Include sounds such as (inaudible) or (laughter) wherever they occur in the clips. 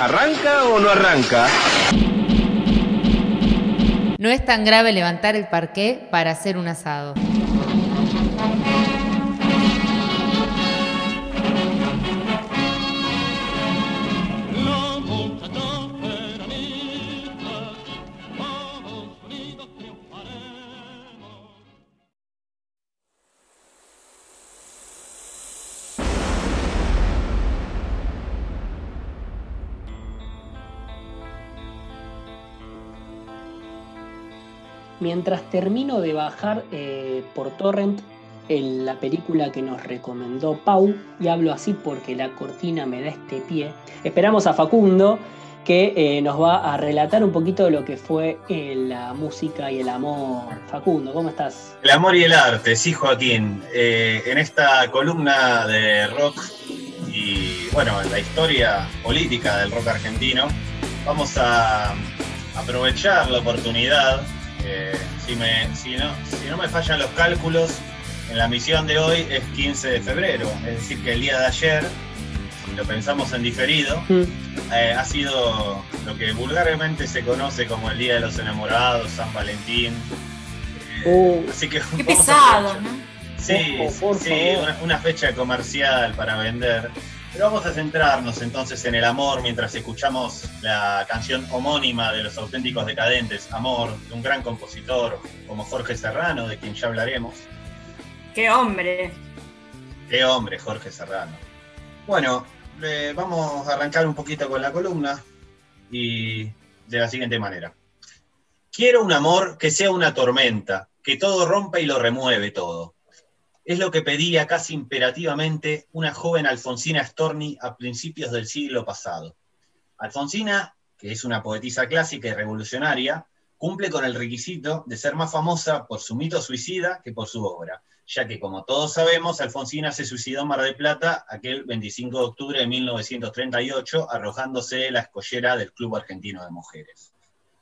¿Arranca o no arranca? No es tan grave levantar el parqué para hacer un asado. Mientras termino de bajar eh, por Torrent en la película que nos recomendó Pau, y hablo así porque la cortina me da este pie, esperamos a Facundo que eh, nos va a relatar un poquito de lo que fue eh, la música y el amor. Facundo, ¿cómo estás? El amor y el arte, sí, Joaquín. en esta columna de rock y, bueno, en la historia política del rock argentino, vamos a aprovechar la oportunidad si, me, si, no, si no me fallan los cálculos, en la misión de hoy es 15 de febrero, es decir, que el día de ayer, si lo pensamos en diferido, mm. eh, ha sido lo que vulgarmente se conoce como el Día de los Enamorados, San Valentín. Uh. así que Qué pesado, ¿no? Sí, sí una, fecha comercial para vender. Pero vamos a centrarnos entonces en el amor mientras escuchamos la canción homónima de los auténticos decadentes, Amor, de un gran compositor como Jorge Serrano, de quien ya hablaremos. ¡Qué hombre! ¡Qué hombre, Jorge Serrano! Bueno, vamos a arrancar un poquito con la columna y de la siguiente manera. Quiero un amor que sea una tormenta, que todo rompa y lo remueve todo es lo que pedía casi imperativamente una joven Alfonsina Storni a principios del siglo pasado. Alfonsina, que es una poetisa clásica y revolucionaria, cumple con el requisito de ser más famosa por su mito suicida que por su obra, ya que como todos sabemos, Alfonsina se suicidó en Mar del Plata aquel 25 de octubre de 1938, arrojándose la escollera del Club Argentino de Mujeres.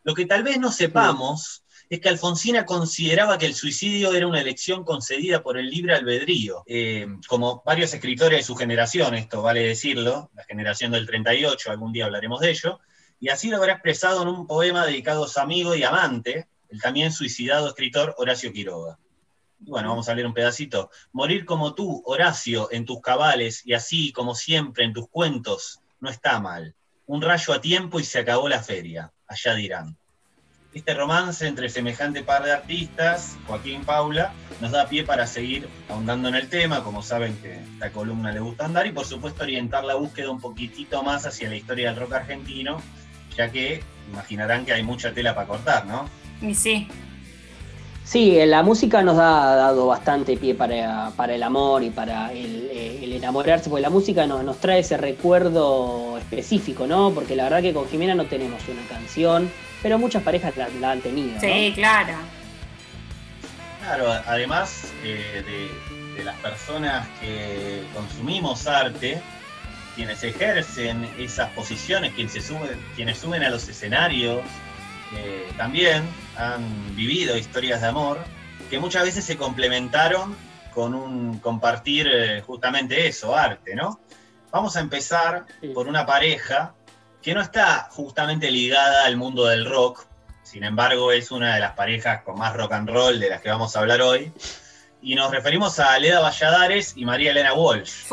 Lo que tal vez no sepamos es que Alfonsina consideraba que el suicidio era una elección concedida por el libre albedrío. Eh, como varios escritores de su generación, esto vale decirlo, la generación del 38, algún día hablaremos de ello, y así lo habrá expresado en un poema dedicado a su amigo y amante, el también suicidado escritor Horacio Quiroga. Bueno, vamos a leer un pedacito. Morir como tú, Horacio, en tus cabales y así como siempre en tus cuentos, no está mal. Un rayo a tiempo y se acabó la feria, allá dirán. Este romance entre semejante par de artistas, Joaquín y Paula, nos da pie para seguir ahondando en el tema, como saben que esta columna le gusta andar, y por supuesto orientar la búsqueda un poquitito más hacia la historia del rock argentino, ya que imaginarán que hay mucha tela para cortar, ¿no? Y sí. Sí, la música nos ha dado bastante pie para, el amor y para el, eh, enamorarse, porque la música nos, nos trae ese recuerdo específico, ¿no? Porque la verdad que con Jimena no tenemos una canción pero muchas parejas la, han tenido. Sí, claro. Claro, además eh, de, las personas que consumimos arte, quienes ejercen esas posiciones, quienes, se suben, quienes suben a los escenarios, eh, también han vivido historias de amor que muchas veces se complementaron con un compartir eh, justamente eso, arte, ¿no? Vamos a empezar por una pareja que no está justamente ligada al mundo del rock, sin embargo es una de las parejas con más rock and roll de las que vamos a hablar hoy, y nos referimos a Leda Valladares y María Elena Walsh.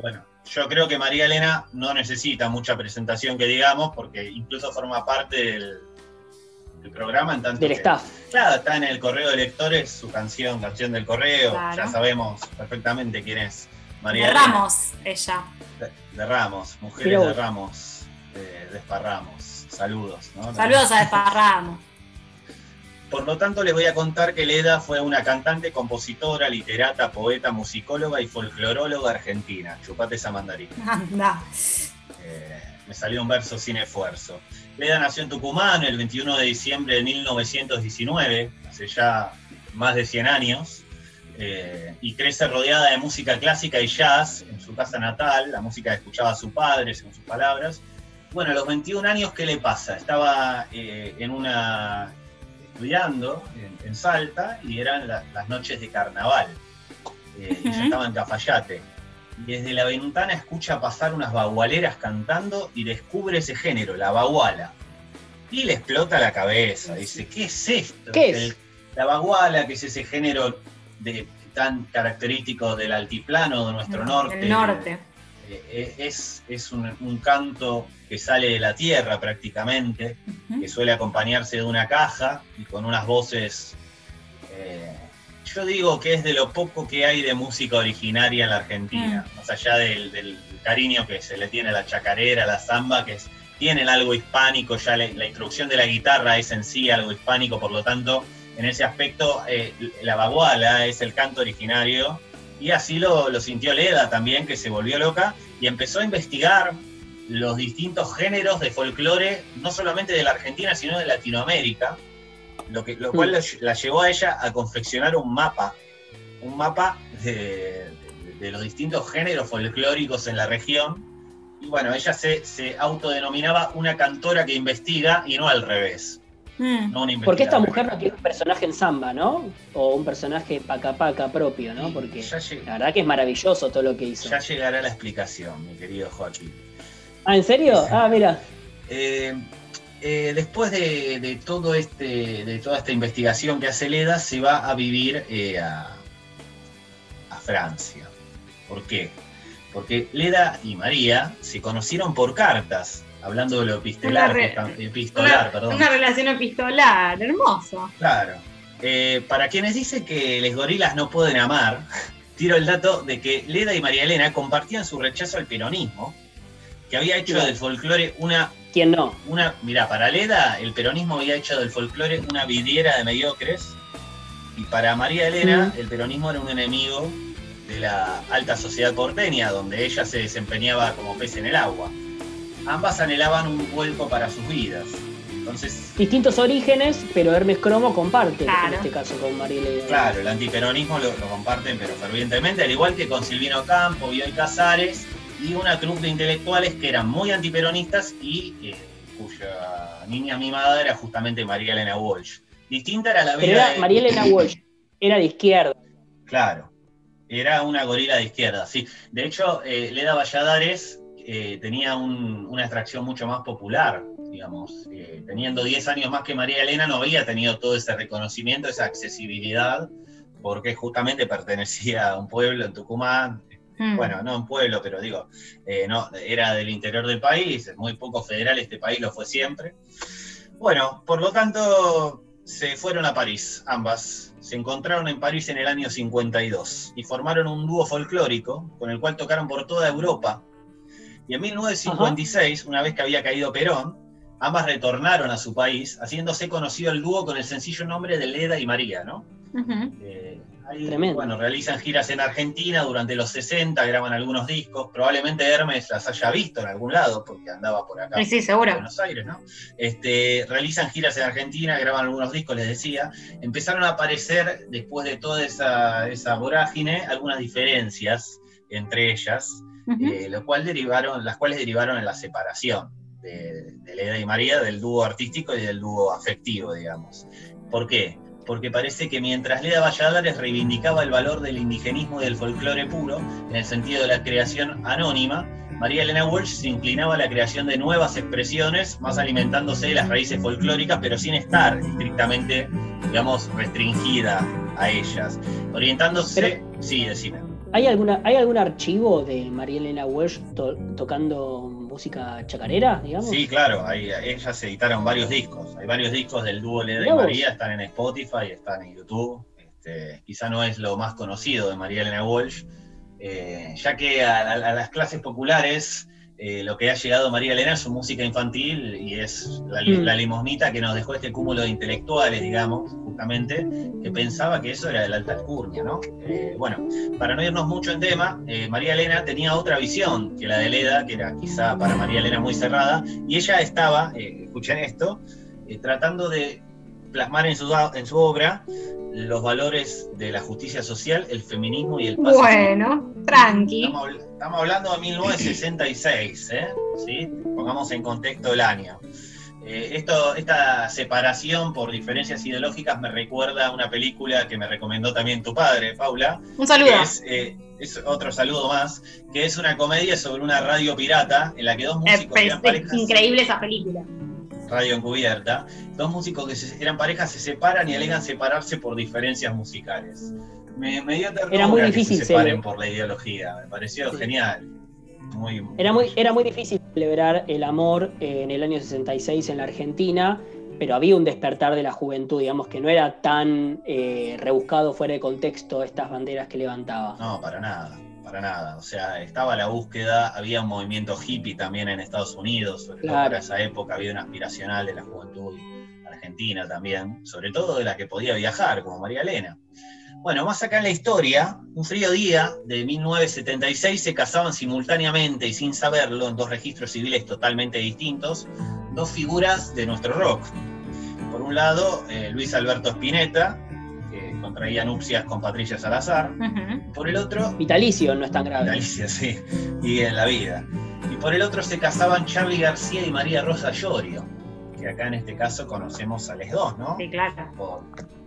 Bueno, yo creo que María Elena no necesita mucha presentación que digamos, porque incluso forma parte del, programa. En tanto del staff. Claro, está en el correo de lectores, su canción, canción del correo, ya sabemos perfectamente quién es María de Ramos, ella. De, Ramos, Mujeres de Ramos. Desparramos. Saludos. Saludos a Desparramos. Por lo tanto, les voy a contar que Leda fue una cantante, compositora, literata, poeta, musicóloga y folcloróloga argentina. Chupate esa mandarina. (laughs) Anda. Eh, me salió un verso sin esfuerzo. Leda nació en Tucumán el 21 de diciembre de 1919, hace ya más de 100 años, eh, y crece rodeada de música clásica y jazz en su casa natal, la música que escuchaba a su padre, según sus palabras, bueno, a los 21 años, ¿qué le pasa? Estaba eh, en una estudiando en, Salta y eran las noches de carnaval. Eh, y yo estaba en Cafayate. desde la ventana escucha pasar unas bagualeras cantando y descubre ese género, la baguala. Y le explota la cabeza. Dice, ¿qué es esto? ¿Qué es? la baguala, que es ese género de, tan característico del altiplano de nuestro norte. El norte. Eh, es, es un, canto que sale de la tierra prácticamente, que suele acompañarse de una caja y con unas voces eh, yo digo que es de lo poco que hay de música originaria en la Argentina, mm. más allá del, cariño que se le tiene a la chacarera, a la samba, que tienen algo hispánico, ya la, introducción de la guitarra es en sí algo hispánico, por lo tanto, en ese aspecto, eh, la baguala es el canto originario, y así lo, lo sintió Leda también, que se volvió loca y empezó a investigar los distintos géneros de folclore, no solamente de la Argentina, sino de Latinoamérica lo, que, lo cual mm. la, llevó a ella a confeccionar un mapa, un mapa de, los distintos géneros folclóricos en la región. Y bueno, ella se, se autodenominaba una cantora que investiga y no al revés. Mm. Porque esta mujer no tiene un personaje en samba, ¿no? O un personaje paca paca propio, ¿no? Porque la verdad que es maravilloso todo lo que hizo. Ya llegará la explicación, mi querido Joaquín. Ah, ¿en serio? Ah, mira. Eh, eh, después de, todo este, de toda esta investigación que hace Leda, se va a vivir eh, a, Francia. ¿Por qué? Porque Leda y María se conocieron por cartas, hablando de lo epistolar, una, perdón. Una relación epistolar, hermoso. Claro. Eh, para quienes dicen que los gorilas no pueden amar, (laughs) tiro el dato de que Leda y María Elena compartían su rechazo al peronismo, que había hecho del folclore una ¿Quién no? Una, mira, para Leda el peronismo había hecho del folclore una vidriera de mediocres y para María Elena el peronismo era un enemigo de la alta sociedad porteña, donde ella se desempeñaba como pez en el agua. Ambas anhelaban un vuelco para sus vidas. Entonces, Distintos orígenes, pero Hermes Cromo comparte en este caso con María Elena. Claro, el antiperonismo lo, lo comparten, pero fervientemente, al igual que con Silvino Campo, Bioy Casares y una trupe de intelectuales que eran muy antiperonistas y eh, cuya niña mimada era justamente María Elena Walsh. Distinta era la vida. Pero María Elena Walsh, era de izquierda. Claro, era una gorila de izquierda, sí. De hecho, eh, Leda Valladares eh, tenía una extracción mucho más popular, digamos. teniendo 10 años más que María Elena, no había tenido todo ese reconocimiento, esa accesibilidad, porque justamente pertenecía a un pueblo en Tucumán, Hmm. Bueno, no en pueblo, pero digo, eh, no, era del interior del país, muy poco federal, este país lo fue siempre. Bueno, por lo tanto, se fueron a París, ambas. Se encontraron en París en el año 52 y formaron un dúo folclórico con el cual tocaron por toda Europa. Y en 1956, una vez que había caído Perón, ambas retornaron a su país, haciéndose conocido el dúo con el sencillo nombre de Leda y María, ¿no? bueno, realizan giras en Argentina durante los 60, graban algunos discos. Probablemente Hermes las haya visto en algún lado, porque andaba por acá. Sí, seguro. En Buenos Aires, ¿no? Este, realizan giras en Argentina, graban algunos discos, les decía. Empezaron a aparecer, después de toda esa, esa vorágine, algunas diferencias entre ellas, eh, lo cual derivaron, las cuales derivaron en la separación de, de Leda y María, del dúo artístico y del dúo afectivo, digamos. ¿Por qué? porque parece que mientras Leda Valladares reivindicaba el valor del indigenismo y del folclore puro, en el sentido de la creación anónima, María Elena Walsh se inclinaba a la creación de nuevas expresiones, más alimentándose de las raíces folclóricas, pero sin estar estrictamente, digamos, restringida a ellas. Orientándose, sí, decime. ¿Hay, alguna, ¿Hay algún archivo de María Elena Walsh tocando música chacarera, digamos? Sí, claro, hay, ellas editaron varios discos. Hay varios discos del dúo Leda y María, están en Spotify, están en YouTube. Este, quizá no es lo más conocido de María Elena Walsh, eh, ya que a, las clases populares eh, lo que ha llegado María Elena es su música infantil y es la, mm. limosnita que nos dejó este cúmulo de intelectuales, digamos, justamente, que pensaba que eso era de la alta alcurnia, ¿no? Eh, bueno, para no irnos mucho en tema, eh, María Elena tenía otra visión que la de Leda, que era quizá para María Elena muy cerrada, y ella estaba, escuchen esto, tratando de plasmar en su, en su obra los valores de la justicia social, el feminismo y el pacifismo. Bueno, tranqui. Estamos, hablando de 1966, ¿eh? ¿Sí? Pongamos en contexto el año. Eh, esto, esta separación por diferencias ideológicas me recuerda a una película que me recomendó también tu padre, Paula. Un saludo. Eh, es, otro saludo más, que es una comedia sobre una radio pirata en la que dos músicos eran parejas. Increíble esa película. Radio encubierta. Dos músicos que eran parejas se separan y alegan separarse por diferencias musicales. Me, dio Era muy difícil que se separen por la ideología. Me pareció genial era, muy, era muy difícil celebrar el amor en el año 66 en la Argentina, pero había un despertar de la juventud, digamos, que no era tan eh, rebuscado fuera de contexto estas banderas que levantaba. No, para nada, para nada. O sea, estaba la búsqueda, había un movimiento hippie también en Estados Unidos, sobre todo para esa época había una aspiracional de la juventud argentina también, sobre todo de la que podía viajar, como María Elena. Bueno, más acá en la historia, un frío día de 1976 se casaban simultáneamente y sin saberlo en dos registros civiles totalmente distintos, dos figuras de nuestro rock. Por un lado, eh, Luis Alberto Spinetta, contraía nupcias con Patricia Salazar. Por el otro... Vitalicio, no es tan grave. Vitalicio, sí. Y en la vida. Y por el otro se casaban Charlie García y María Rosa Llorio, que acá en este caso conocemos a los dos, ¿no? Sí, claro.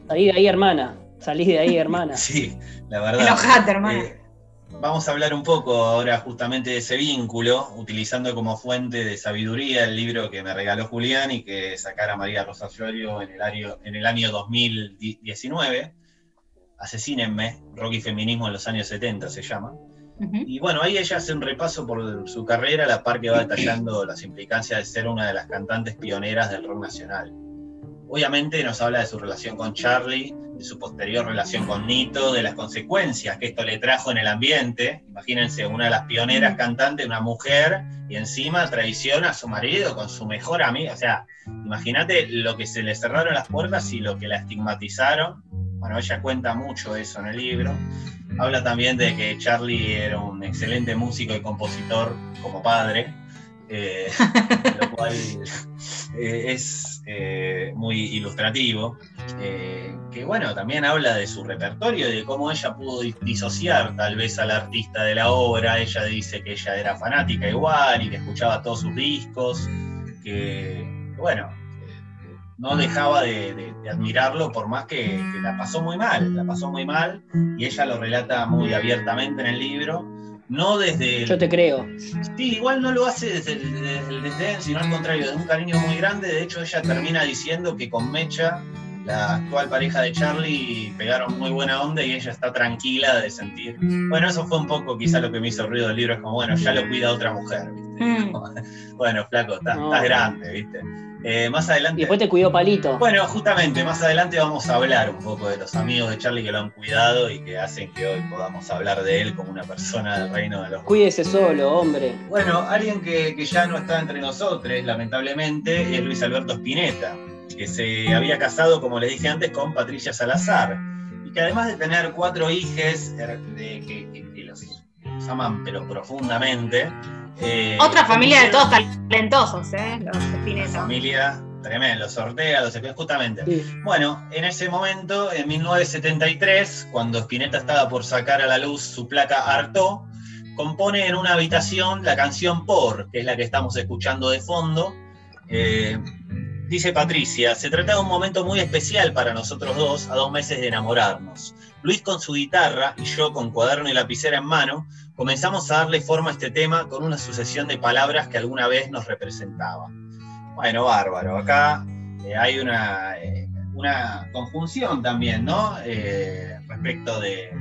Ahí, ahí, hermana. Salís de ahí, hermana. (laughs) sí, la verdad. Enojate, hermana. Eh, vamos a hablar un poco ahora justamente de ese vínculo, utilizando como fuente de sabiduría el libro que me regaló Julián y que sacara María Rosa Florio en el año, en el año 2019. Asesínenme, rock y feminismo en los años 70 se llama. Y bueno, ahí ella hace un repaso por su carrera, la par que va detallando las implicancias de ser una de las cantantes pioneras del rock nacional. Obviamente nos habla de su relación con Charlie, de su posterior relación con Nito, de las consecuencias que esto le trajo en el ambiente. Imagínense, una de las pioneras cantantes, una mujer, y encima traiciona a su marido con su mejor amiga. O sea, imagínate lo que se le cerraron las puertas y lo que la estigmatizaron. Bueno, ella cuenta mucho eso en el libro. Habla también de que Charlie era un excelente músico y compositor como padre, eh, (laughs) lo cual eh, es eh, muy ilustrativo, que bueno, también habla de su repertorio y de cómo ella pudo disociar tal vez al artista de la obra, ella dice que ella era fanática igual y que escuchaba todos sus discos, que bueno, no dejaba de, admirarlo por más que, que, la pasó muy mal, la pasó muy mal y ella lo relata muy abiertamente en el libro no desde... Yo te creo. Sí, igual no lo hace desde el, desdén, sino al contrario, de un cariño muy grande. De hecho, ella termina diciendo que con Mecha, la actual pareja de Charlie, pegaron muy buena onda y ella está tranquila de sentir... Bueno, eso fue un poco quizá lo que me hizo ruido del libro, es como, bueno, ya lo cuida otra mujer, ¿viste? Mm. (laughs) bueno, flaco, estás, estás grande, ¿viste? Eh, más adelante. Y después te cuidó Palito. Bueno, justamente, más adelante vamos a hablar un poco de los amigos de Charlie que lo han cuidado y que hacen que hoy podamos hablar de él como una persona del reino de los. Cuídese solo, hombre. Bueno, alguien que, ya no está entre nosotros, lamentablemente, es Luis Alberto Spinetta, que se había casado, como les dije antes, con Patricia Salazar. Y que además de tener cuatro hijos er, que, los, aman, pero profundamente, eh, Otra familia de todos talentosos, ¿eh? Los Spinetta. Familia tremenda, los sortea, los justamente. Bueno, en ese momento, en 1973, cuando Spinetta estaba por sacar a la luz su placa Arto, compone en una habitación la canción Por, que es la que estamos escuchando de fondo. Eh, dice Patricia, se trata de un momento muy especial para nosotros dos, a dos meses de enamorarnos. Luis con su guitarra y yo con cuaderno y lapicera en mano, comenzamos a darle forma a este tema con una sucesión de palabras que alguna vez nos representaba. Bueno, bárbaro. Acá eh, hay una, eh, una, conjunción también, ¿no? Eh, respecto de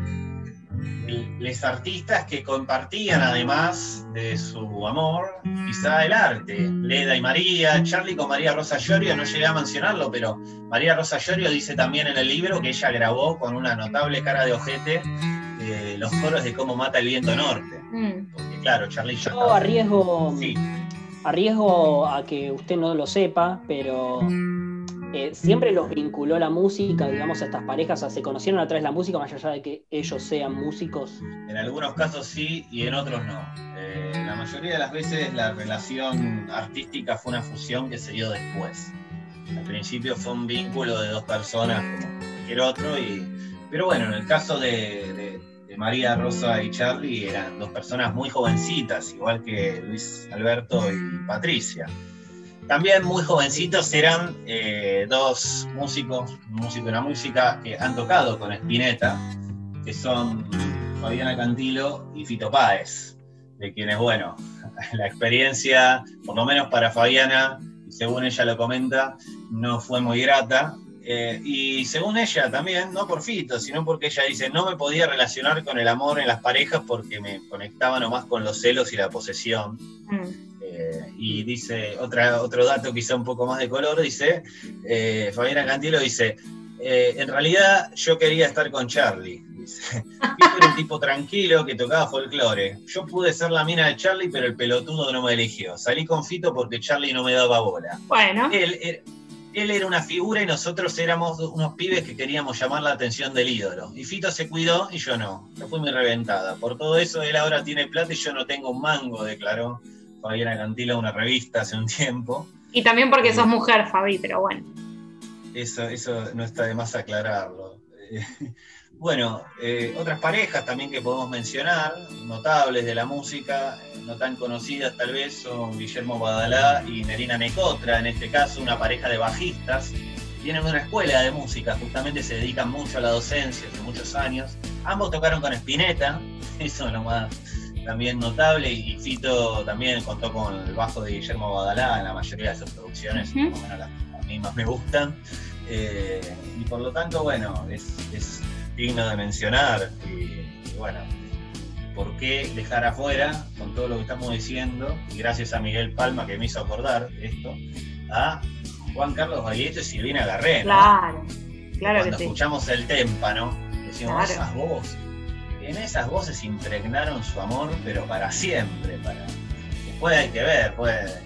los artistas que compartían además de su amor, quizá el arte. Leda y María, Charlie con María Rosa Llorio, no llegué a mencionarlo, pero María Rosa Llorio dice también en el libro que ella grabó con una notable cara de ojete los coros de cómo mata el viento norte. Mm. Porque claro, Charlie Yo arriesgo, sí. arriesgo a que usted no lo sepa, pero eh, siempre los vinculó la música, digamos, a estas parejas, se conocieron a través de la música, más allá de que ellos sean músicos. En algunos casos sí y en otros no. Eh, la mayoría de las veces la relación artística fue una fusión que se dio después. Al principio fue un vínculo de dos personas como cualquier otro, y, pero bueno, en el caso de María Rosa y Charlie eran dos personas muy jovencitas, igual que Luis Alberto y Patricia. También muy jovencitos eran eh, dos músicos, músico y una música que han tocado con Spinetta, que son Fabiana Cantilo y Fito Páez, de quienes, bueno, (laughs) la experiencia, por lo menos para Fabiana, según ella lo comenta, no fue muy grata. Eh, y según ella también, no por Fito, sino porque ella dice, no me podía relacionar con el amor en las parejas porque me conectaba nomás con los celos y la posesión. Mm. Eh, y dice, otra, otro dato quizá un poco más de color, dice, eh, Fabiana Cantilo dice, en realidad yo quería estar con Charlie. Dice, (laughs) era un tipo tranquilo que tocaba folclore. Yo pude ser la mina de Charlie, pero el pelotudo no me eligió. Salí con Fito porque Charlie no me daba bola. Bueno. Él, él era una figura y nosotros éramos unos pibes que queríamos llamar la atención del ídolo. Y Fito se cuidó y yo no. Yo fui muy reventada. Por todo eso, él ahora tiene plata y yo no tengo un mango, declaró Fabiana Cantila una revista hace un tiempo. Y también porque sos mujer, Fabi, pero bueno. Eso, eso no está de más aclararlo. (laughs) Bueno, eh, otras parejas también que podemos mencionar, notables de la música, eh, no tan conocidas tal vez, son Guillermo Badalá y Nerina Necotra, en este caso una pareja de bajistas. Tienen una escuela de música, justamente se dedican mucho a la docencia hace muchos años. Ambos tocaron con Spinetta, (laughs) eso es lo más también notable, y Fito también contó con el bajo de Guillermo Badalá en la mayoría de sus producciones, a mí más me gustan. Eh, y por lo tanto, bueno, es digno de mencionar. Y, bueno, ¿por qué dejar afuera, con todo lo que estamos diciendo, y gracias a Miguel Palma que me hizo acordar esto, a Juan Carlos Baglietto y Silvina Garré? Claro, claro Cuando escuchamos el témpano, decimos esas voces. En esas voces impregnaron su amor, pero para siempre. Para... Después hay que ver, pues,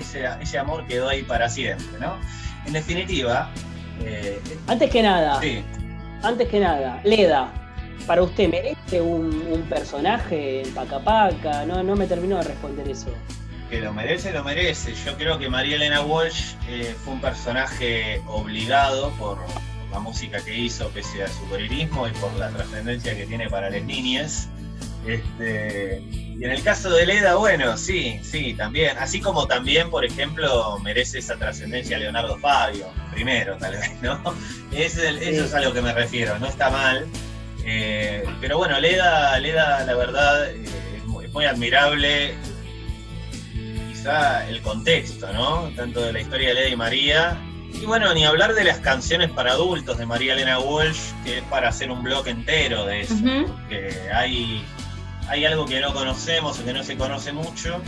ese, ese amor quedó ahí para siempre, ¿no? En definitiva. Eh, Antes que nada, sí antes que nada, Leda, para usted, ¿merece un, personaje en Pacapaca? No, no me terminó de responder eso. Que lo merece, lo merece. Yo creo que María Elena Walsh eh, fue un personaje obligado por música que hizo, pese a su periodismo y por la trascendencia que tiene para las niñas. Este, y en el caso de Leda, bueno, sí, sí, también. Así como también, por ejemplo, merece esa trascendencia Leonardo Fabio, primero, tal vez, ¿no? (laughs) eso es a lo que me refiero, no está mal. Eh, pero bueno, Leda, Leda la verdad, eh, es, muy, admirable quizá el contexto, ¿no? Tanto de la historia de Leda y María. Y bueno, ni hablar de las canciones para adultos de María Elena Walsh, que es para hacer un blog entero de eso. que hay hay algo que no conocemos o que no se conoce mucho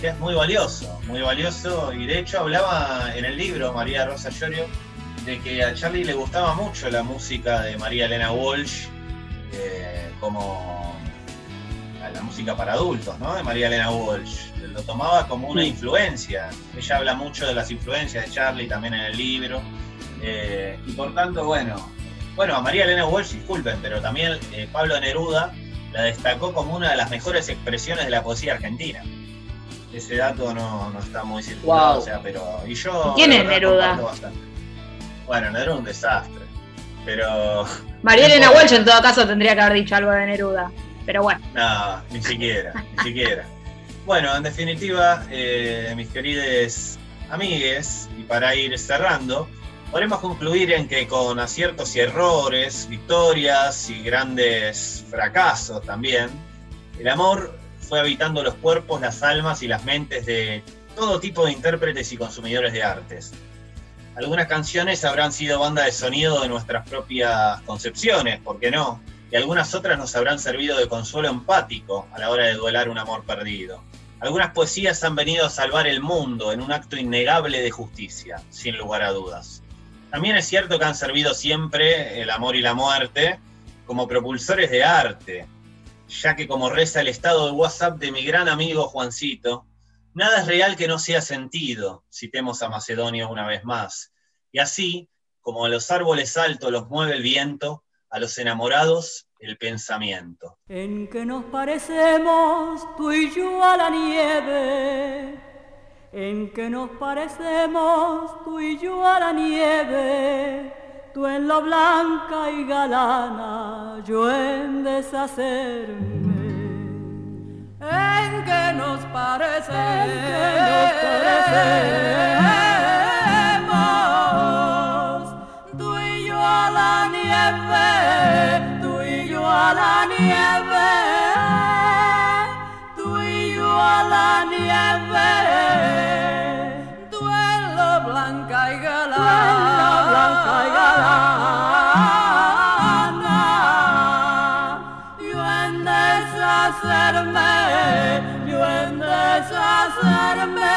que es muy valioso, muy valioso. Y de hecho hablaba en el libro María Rosa Llorio de que a Charlie le gustaba mucho la música de María Elena Walsh, eh, como la música para adultos, ¿no? De María Elena Walsh. Lo tomaba como una influencia. Ella habla mucho de las influencias de Charlie también en el libro. Eh, y por tanto, bueno, bueno, a María Elena Walsh, disculpen, pero también eh, Pablo Neruda la destacó como una de las mejores expresiones de la poesía argentina. Ese dato no, está muy circulado, o sea, pero. Y yo. ¿Quién es Neruda? Bueno, Neruda es un desastre. Pero. María (laughs) Elena Walsh en todo caso tendría que haber dicho algo de Neruda. Pero bueno. No, ni siquiera, ni siquiera. Bueno, en definitiva, eh, mis queridos amigues, y para ir cerrando, podemos concluir en que con aciertos y errores, victorias y grandes fracasos también, el amor fue habitando los cuerpos, las almas y las mentes de todo tipo de intérpretes y consumidores de artes. Algunas canciones habrán sido banda de sonido de nuestras propias concepciones, ¿por qué no? Y algunas otras nos habrán servido de consuelo empático a la hora de duelar un amor perdido. Algunas poesías han venido a salvar el mundo en un acto innegable de justicia, sin lugar a dudas. También es cierto que han servido siempre el amor y la muerte como propulsores de arte, ya que como reza el estado de WhatsApp de mi gran amigo Juancito, nada es real que no sea sentido, citemos a Macedonia una vez más. Y así, como a los árboles altos los mueve el viento, a los enamorados el pensamiento. En que nos parecemos tú y yo a la nieve en que nos parecemos tú y yo a la nieve, tú en lo blanca y galana, yo en deshacerme. En que nos parecemos, nieve, tú y yo a la nieve, tú y yo a la nieve, duelo blanca y galana, duelo blanca y galana, yo en deshacerme, yo en deshacerme.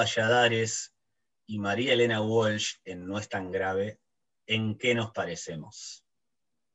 Valladares y María Elena Walsh en No es tan grave. ¿En qué nos parecemos?